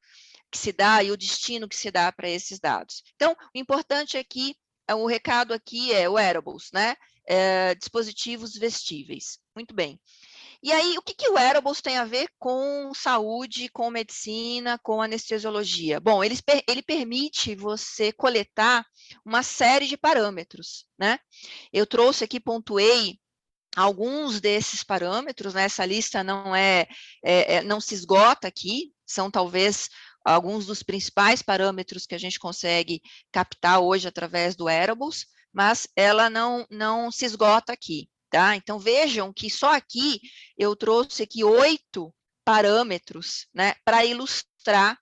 S5: que se dá e o destino que se dá para esses dados. Então, o importante aqui, é, o recado aqui é wearables, né? É, dispositivos vestíveis. Muito bem. E aí, o que, que o wearables tem a ver com saúde, com medicina, com anestesiologia? Bom, ele, ele permite você coletar uma série de parâmetros, né? Eu trouxe aqui, pontuei alguns desses parâmetros, né? Essa lista não é, é, é não se esgota aqui, são talvez alguns dos principais parâmetros que a gente consegue captar hoje através do Wearables, mas ela não, não se esgota aqui, tá? Então, vejam que só aqui eu trouxe aqui oito parâmetros, né, para ilustrar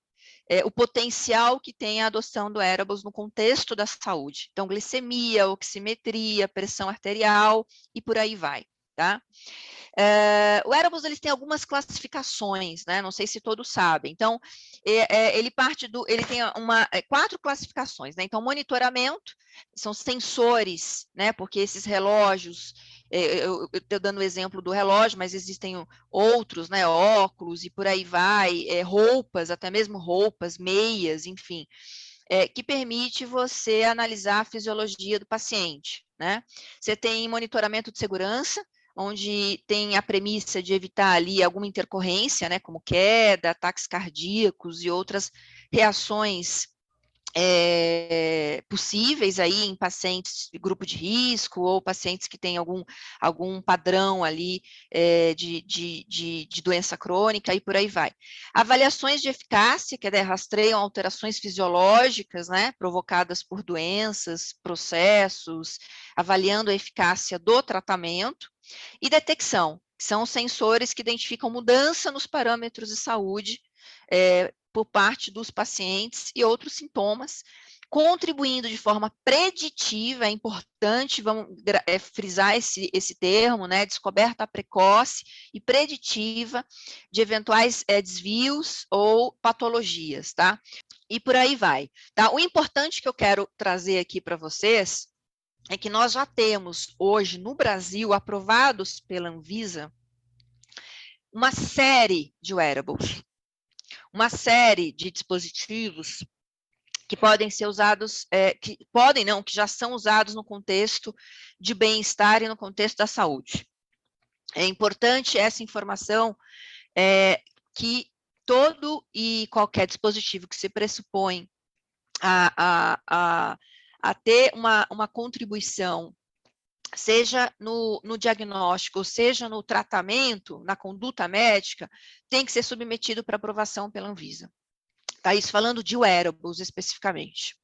S5: é, o potencial que tem a adoção do Wearables no contexto da saúde. Então, glicemia, oximetria, pressão arterial e por aí vai, tá? É, o Erebus eles têm algumas classificações, né? Não sei se todos sabem. Então, é, ele parte do, ele tem uma quatro classificações, né? Então, monitoramento são sensores, né? Porque esses relógios, eu estou dando o exemplo do relógio, mas existem outros, né? Óculos e por aí vai, roupas, até mesmo roupas, meias, enfim. É, que permite você analisar a fisiologia do paciente. Né? Você tem monitoramento de segurança, onde tem a premissa de evitar ali alguma intercorrência, né, como queda, ataques cardíacos e outras reações é, possíveis aí em pacientes de grupo de risco ou pacientes que têm algum, algum padrão ali é, de, de, de, de, doença crônica e por aí vai. Avaliações de eficácia, que é, rastreiam alterações fisiológicas, né, provocadas por doenças, processos, avaliando a eficácia do tratamento, e detecção, que são sensores que identificam mudança nos parâmetros de saúde é, por parte dos pacientes e outros sintomas, contribuindo de forma preditiva, é importante, vamos é, frisar esse, esse termo, né, descoberta precoce e preditiva de eventuais é, desvios ou patologias, tá? E por aí vai, tá? O importante que eu quero trazer aqui para vocês é que nós já temos hoje no Brasil aprovados pela Anvisa uma série de wearables, uma série de dispositivos que podem ser usados, é, que podem não, que já são usados no contexto de bem-estar e no contexto da saúde. É importante essa informação é, que todo e qualquer dispositivo que se pressupõe a, a, a a ter uma, uma contribuição, seja no, no diagnóstico, seja no tratamento, na conduta médica, tem que ser submetido para aprovação pela Anvisa. Tá, isso falando de wearables especificamente.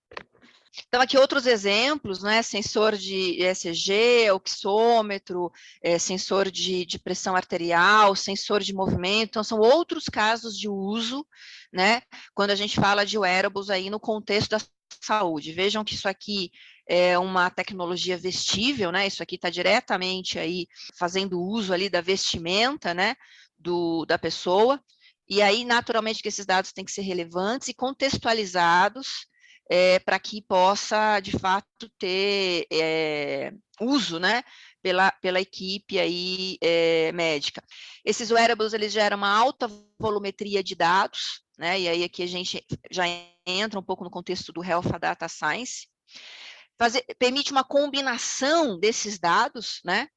S5: Então, aqui outros exemplos, né? Sensor de ECG, oxômetro, é, sensor de, de, pressão arterial, sensor de movimento, então são outros casos de uso, né? Quando a gente fala de wearables aí no contexto da saúde. Vejam que isso aqui é uma tecnologia vestível, né? Isso aqui está diretamente aí fazendo uso ali da vestimenta, né? Do, da pessoa. E aí, naturalmente, que esses dados têm que ser relevantes e contextualizados é, para que possa, de fato, ter é, uso, né? Pela, pela equipe aí é, médica. Esses wearables, eles geram uma alta volumetria de dados, né? E aí aqui a gente já entra um pouco no contexto do Health Data Science, fazer, permite uma combinação desses dados, né?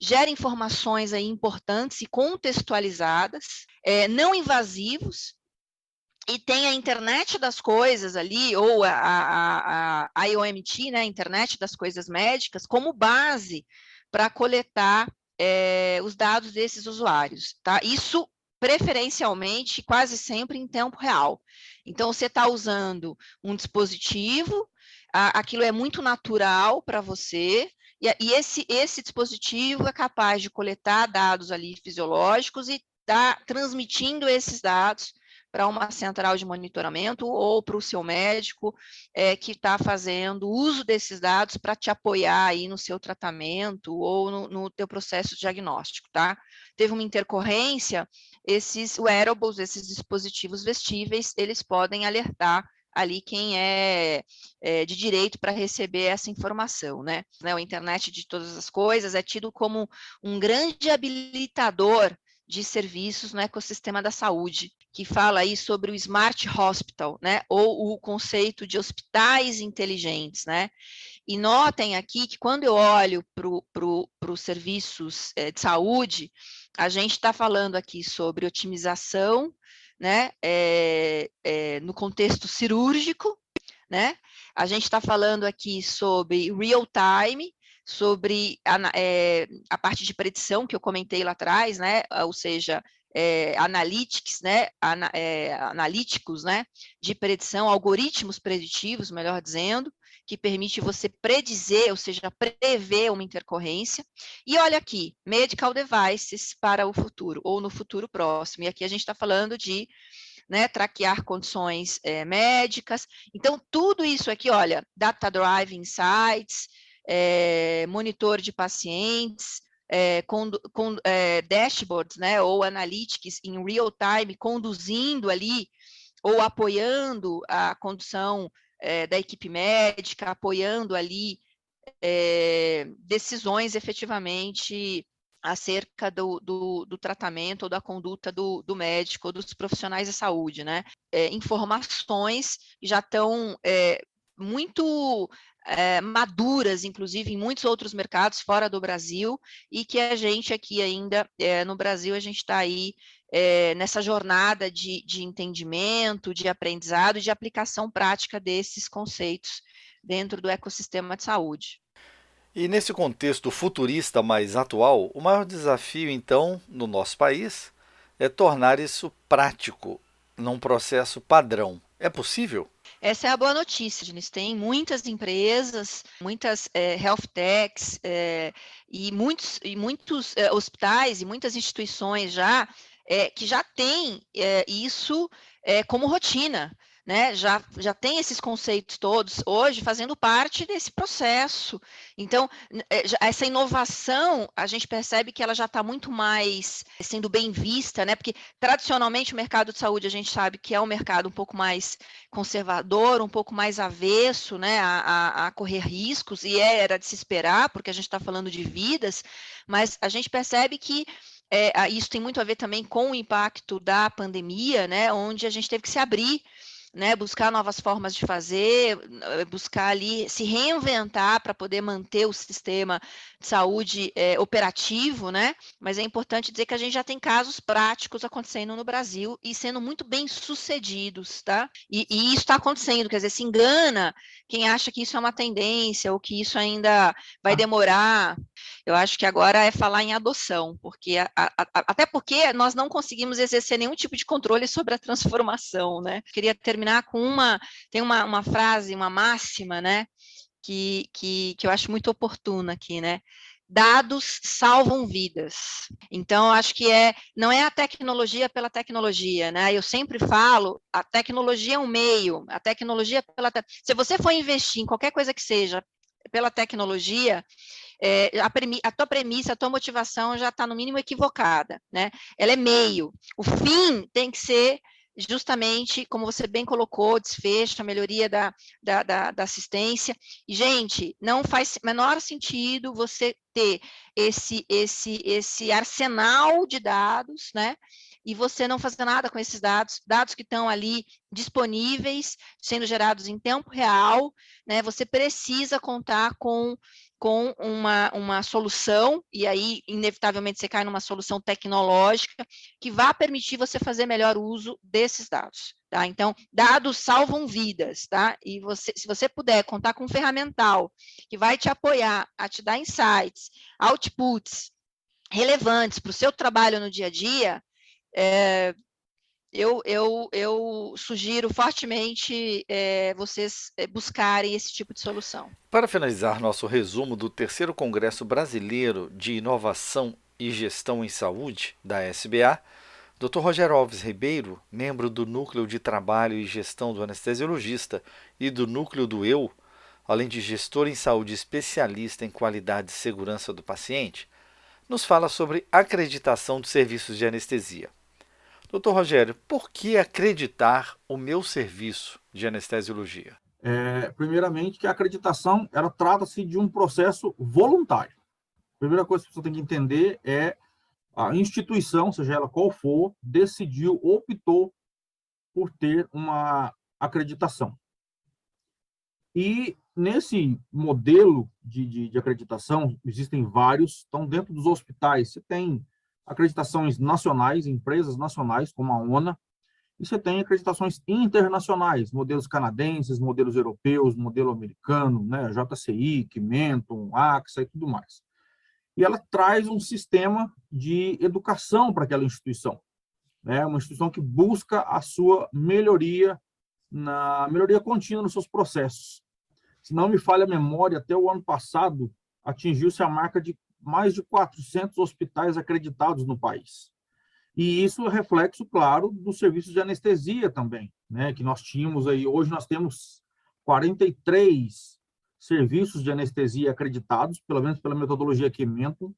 S5: Gera informações aí importantes e contextualizadas, é, não invasivos, e tem a internet das coisas ali, ou a, a, a, IOMT, né, internet das coisas médicas, como base para coletar é, os dados desses usuários, tá? Isso preferencialmente, quase sempre em tempo real. Então, você está usando um dispositivo, aquilo é muito natural para você, e, e, esse, esse dispositivo é capaz de coletar dados ali fisiológicos e tá transmitindo esses dados para uma central de monitoramento ou para o seu médico é, que está fazendo uso desses dados para te apoiar aí no seu tratamento ou no, no teu processo diagnóstico, tá? Teve uma intercorrência, esses wearables, esses dispositivos vestíveis, eles podem alertar ali quem é, é de direito para receber essa informação, né? né? O internet de todas as coisas é tido como um grande habilitador de serviços no ecossistema da saúde, que fala aí sobre o Smart Hospital, né, ou o conceito de hospitais inteligentes, né, e notem aqui que quando eu olho para os serviços é, de saúde, a gente está falando aqui sobre otimização, né, é, é, no contexto cirúrgico, né, a gente está falando aqui sobre real time, sobre a, é, a parte de predição que eu comentei lá atrás, né? Ou seja, é, analytics, né? Ana, é, analíticos, né? De predição, algoritmos preditivos, melhor dizendo, que permite você predizer, ou seja, prever uma intercorrência. E olha aqui, medical devices para o futuro, ou no futuro próximo. E aqui a gente está falando de né, traquear condições é, médicas. Então, tudo isso aqui, olha, data drive insights, é, monitor de pacientes, é, com, com é, dashboards, né, ou analytics em real time, conduzindo ali ou apoiando a condução é, da equipe médica, apoiando ali decisões efetivamente acerca do, do, do, tratamento ou da conduta do, do, médico ou dos profissionais de saúde, né? É, informações já estão é, muito é, maduras, inclusive em muitos outros mercados fora do Brasil, e que a gente aqui ainda é, no Brasil, a gente está aí é, nessa jornada de, de entendimento, de aprendizado, de aplicação prática desses conceitos dentro do ecossistema de saúde.
S1: E nesse contexto futurista mais atual, o maior desafio, então, no nosso país é tornar isso prático, num processo padrão. É possível?
S5: Essa é a boa notícia, Diniz. Tem muitas empresas, muitas é, health techs é, e muitos, e muitos é, hospitais e muitas instituições já que já têm isso como rotina né, já, já tem esses conceitos todos hoje fazendo parte desse processo. Então, é, essa inovação, a gente percebe que ela já está muito mais sendo bem vista, né? Porque tradicionalmente o mercado de saúde a gente sabe que é um mercado um pouco mais conservador, um pouco mais avesso, né, a, a, correr riscos, e é, era de se esperar, porque a gente está falando de vidas, mas a gente percebe que é, isso tem muito a ver também com o impacto da pandemia, né, onde a gente teve que se abrir né, buscar novas formas de fazer, eh, buscar ali se reinventar para poder manter o sistema de saúde é, operativo, né? Mas é importante dizer que a gente já tem casos práticos acontecendo no Brasil e sendo muito bem sucedidos, tá? E, e isso está acontecendo, quer dizer, se engana quem acha que isso é uma tendência ou que isso ainda vai ah. demorar. Eu acho que agora é falar em adoção, porque a, a, até porque nós não conseguimos exercer nenhum tipo de controle sobre a transformação, né? Queria terminar com uma, tem uma, uma frase, uma máxima, né? Que, que, que eu acho muito oportuna aqui, né? dados salvam vidas. Então, acho que é não é a tecnologia pela tecnologia, né? Eu sempre falo, a tecnologia é um meio, a tecnologia pela se você for investir em qualquer coisa que seja pela tecnologia, é, a, a tua premissa, a tua motivação já está no mínimo equivocada, né? Ela é meio. O fim tem que ser justamente, como você bem colocou, desfecho, a melhoria da, da, da, da, assistência. E, gente, não faz menor sentido você ter esse, esse, esse arsenal de dados, né? E você não fazer nada com esses dados, dados que estão ali disponíveis, sendo gerados em tempo real, né? Você precisa contar com com uma, uma solução, e aí, inevitavelmente, você cai numa solução tecnológica que vá permitir você fazer melhor uso desses dados. Tá? Então, dados salvam vidas, tá? E você, se você puder contar com um ferramental que vai te apoiar a te dar insights, outputs relevantes para o seu trabalho no dia a dia, é, eu, eu, eu sugiro fortemente é, vocês eh, buscarem esse tipo de solução.
S1: Para finalizar nosso resumo do terceiro Congresso Brasileiro de Inovação e Gestão em Saúde, da SBA, Dr. Rogério Alves Ribeiro, membro do Núcleo de Trabalho e Gestão do Anestesiologista e do Núcleo do Eu, além de gestor em saúde especialista em qualidade e segurança do paciente, nos fala sobre acreditação de serviços de anestesia. Doutor Rogério, por que acreditar o meu serviço de anestesiologia?
S6: É, primeiramente, que a acreditação ela trata-se de um processo voluntário. A primeira coisa que você tem que entender é a instituição, seja ela qual for, decidiu, optou por ter uma acreditação. E nesse modelo de, de, de, acreditação, existem vários. Então, dentro dos hospitais, você tem acreditações nacionais, empresas nacionais, como a ONA, e você tem acreditações internacionais, modelos canadenses, modelos europeus, modelo americano, né, JCI, Kimenton, AXA e tudo mais. E ela traz um sistema de educação para aquela instituição, né, uma instituição que busca a sua melhoria na melhoria contínua nos seus processos. Se não me falha a memória, até o ano passado atingiu-se a marca de mais de 400 hospitais acreditados no país. E isso é reflexo, claro, dos serviços de anestesia também, né, que nós tínhamos aí. Hoje nós temos 43 serviços de anestesia acreditados, pelo menos pela metodologia Quimento,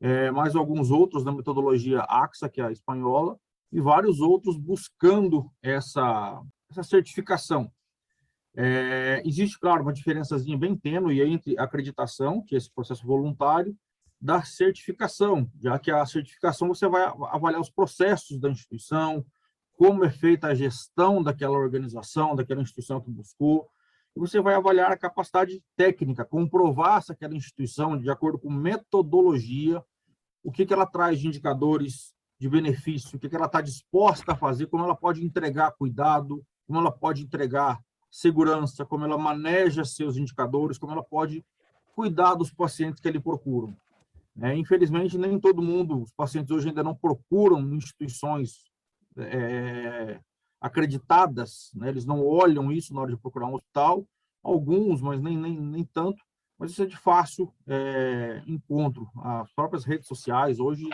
S6: é, mais alguns outros da metodologia AXA, que é a espanhola, e vários outros buscando essa, essa certificação. É, existe, claro, uma diferençazinha bem tênue entre acreditação, que é esse processo voluntário, da certificação, já que a certificação você vai avaliar os processos da instituição, como é feita a gestão daquela organização, daquela instituição que buscou, e você vai avaliar a capacidade técnica, comprovar se aquela instituição, de acordo com metodologia, o que, que ela traz de indicadores de benefício, o que, que ela está disposta a fazer, como ela pode entregar cuidado, como ela pode entregar segurança, como ela maneja seus indicadores, como ela pode cuidar dos pacientes que ele procuram. É, infelizmente, nem todo mundo, os pacientes hoje ainda não procuram instituições é, acreditadas, né? eles não olham isso na hora de procurar um hospital, alguns, mas nem, nem, nem tanto, mas isso é de fácil é, encontro. As próprias redes sociais hoje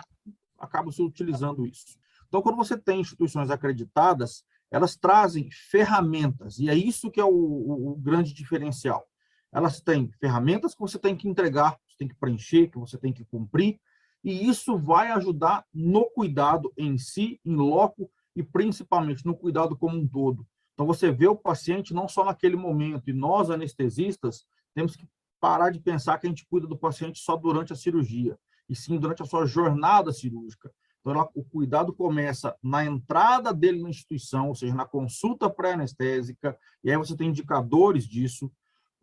S6: acabam se utilizando isso. Então, quando você tem instituições acreditadas, elas trazem ferramentas, e é isso que é o, o, o grande diferencial. Elas têm ferramentas que você tem que entregar você tem que preencher, que você tem que cumprir, e isso vai ajudar no cuidado em si, em loco, e principalmente no cuidado como um todo. Então, você vê o paciente não só naquele momento, e nós, anestesistas, temos que parar de pensar que a gente cuida do paciente só durante a cirurgia, e sim durante a sua jornada cirúrgica. Então, o cuidado começa na entrada dele na instituição, ou seja, na consulta pré-anestésica, e aí você tem indicadores disso,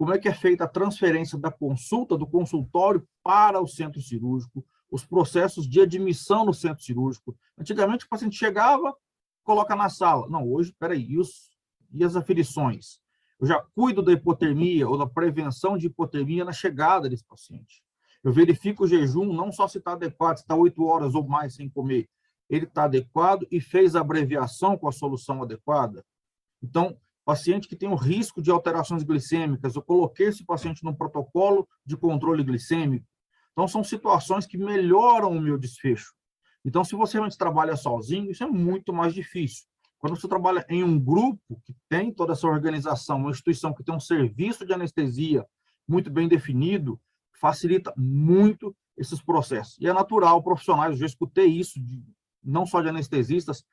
S6: como é que é feita a transferência da consulta do consultório para o centro cirúrgico, os processos de admissão no centro cirúrgico. Antigamente, o paciente chegava, coloca na sala. Não, hoje, peraí, e, os, e as aferições? Eu já cuido da hipotermia ou da prevenção de hipotermia na chegada desse paciente. Eu verifico o jejum, não só se está adequado, se está oito horas ou mais sem comer, ele está adequado e fez a abreviação com a solução adequada. Então, paciente que tem o risco de alterações glicêmicas, eu coloquei esse paciente no protocolo de controle glicêmico. Então, são situações que melhoram o meu desfecho. Então, se você realmente trabalha sozinho, isso é muito mais difícil. Quando você trabalha em um grupo que tem toda essa organização, uma instituição que tem um serviço de anestesia muito bem definido, facilita muito esses processos. E é natural, profissionais, eu já escutei isso, de, não só de anestesistas,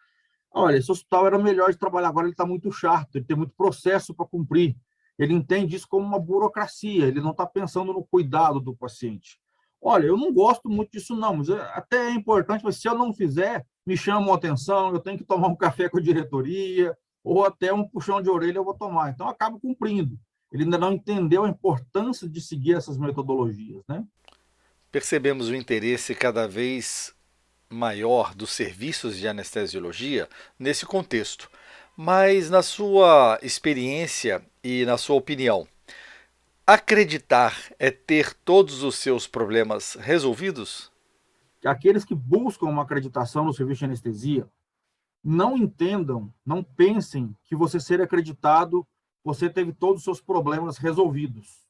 S6: Olha, esse hospital era melhor de trabalhar, agora ele está muito chato, ele tem muito processo para cumprir. Ele entende isso como uma burocracia, ele não está pensando no cuidado do paciente. Olha, eu não gosto muito disso, não, mas até é importante, mas se eu não fizer, me chamam a atenção, eu tenho que tomar um café com a diretoria, ou até um puxão de orelha eu vou tomar. Então, acabo cumprindo. Ele ainda não entendeu a importância de seguir essas metodologias, né?
S1: Percebemos o interesse cada vez maior dos serviços de anestesiologia nesse contexto. Mas, na sua experiência e na sua opinião, acreditar é ter todos os seus problemas resolvidos?
S6: Aqueles que buscam uma acreditação no serviço de anestesia não entendam, não pensem que você ser acreditado, você teve todos os seus problemas resolvidos.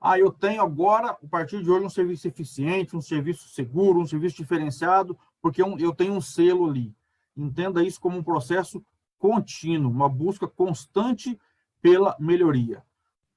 S6: Ah, eu tenho agora, a partir de hoje, um serviço eficiente, um serviço seguro, um serviço diferenciado, porque eu tenho um selo ali. Entenda isso como um processo contínuo, uma busca constante pela melhoria.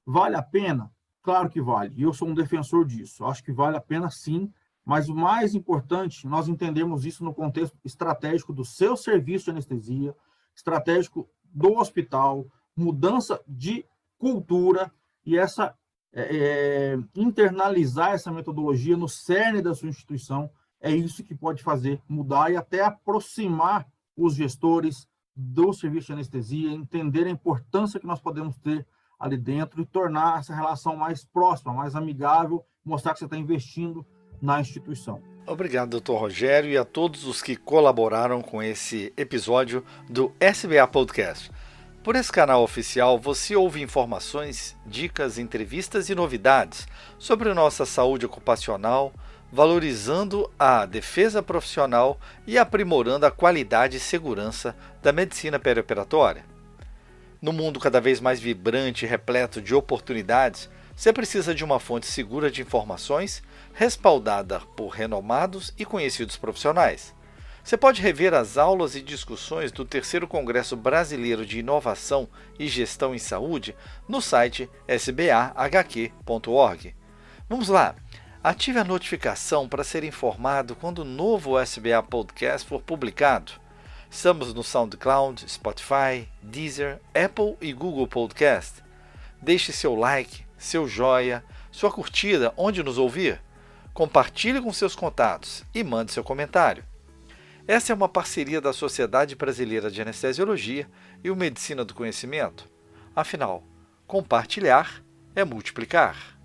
S6: Vale a pena? Claro que vale. Eu sou um defensor disso. Acho que vale a pena sim, mas o mais importante, nós entendemos isso no contexto estratégico do seu serviço de anestesia, estratégico do hospital, mudança de cultura e essa é, é, internalizar essa metodologia no cerne da sua instituição é isso que pode fazer mudar e até aproximar os gestores do serviço de anestesia, entender a importância que nós podemos ter ali dentro e tornar essa relação mais próxima, mais amigável, mostrar que você está investindo na instituição.
S1: Obrigado, doutor Rogério, e a todos os que colaboraram com esse episódio do SBA Podcast. Por esse canal oficial, você ouve informações, dicas, entrevistas e novidades sobre nossa saúde ocupacional, valorizando a defesa profissional e aprimorando a qualidade e segurança da medicina perioperatória. No mundo cada vez mais vibrante e repleto de oportunidades, você precisa de uma fonte segura de informações, respaldada por renomados e conhecidos profissionais. Você pode rever as aulas e discussões do terceiro Congresso Brasileiro de Inovação e Gestão em Saúde no site sbahq.org. Vamos lá! Ative a notificação para ser informado quando o novo SBA Podcast for publicado. Estamos no SoundCloud, Spotify, Deezer, Apple e Google Podcast. Deixe seu like, seu joia, sua curtida onde nos ouvir. Compartilhe com seus contatos e mande seu comentário. Essa é uma parceria da Sociedade Brasileira de Anestesiologia e o Medicina do Conhecimento. Afinal, compartilhar é multiplicar.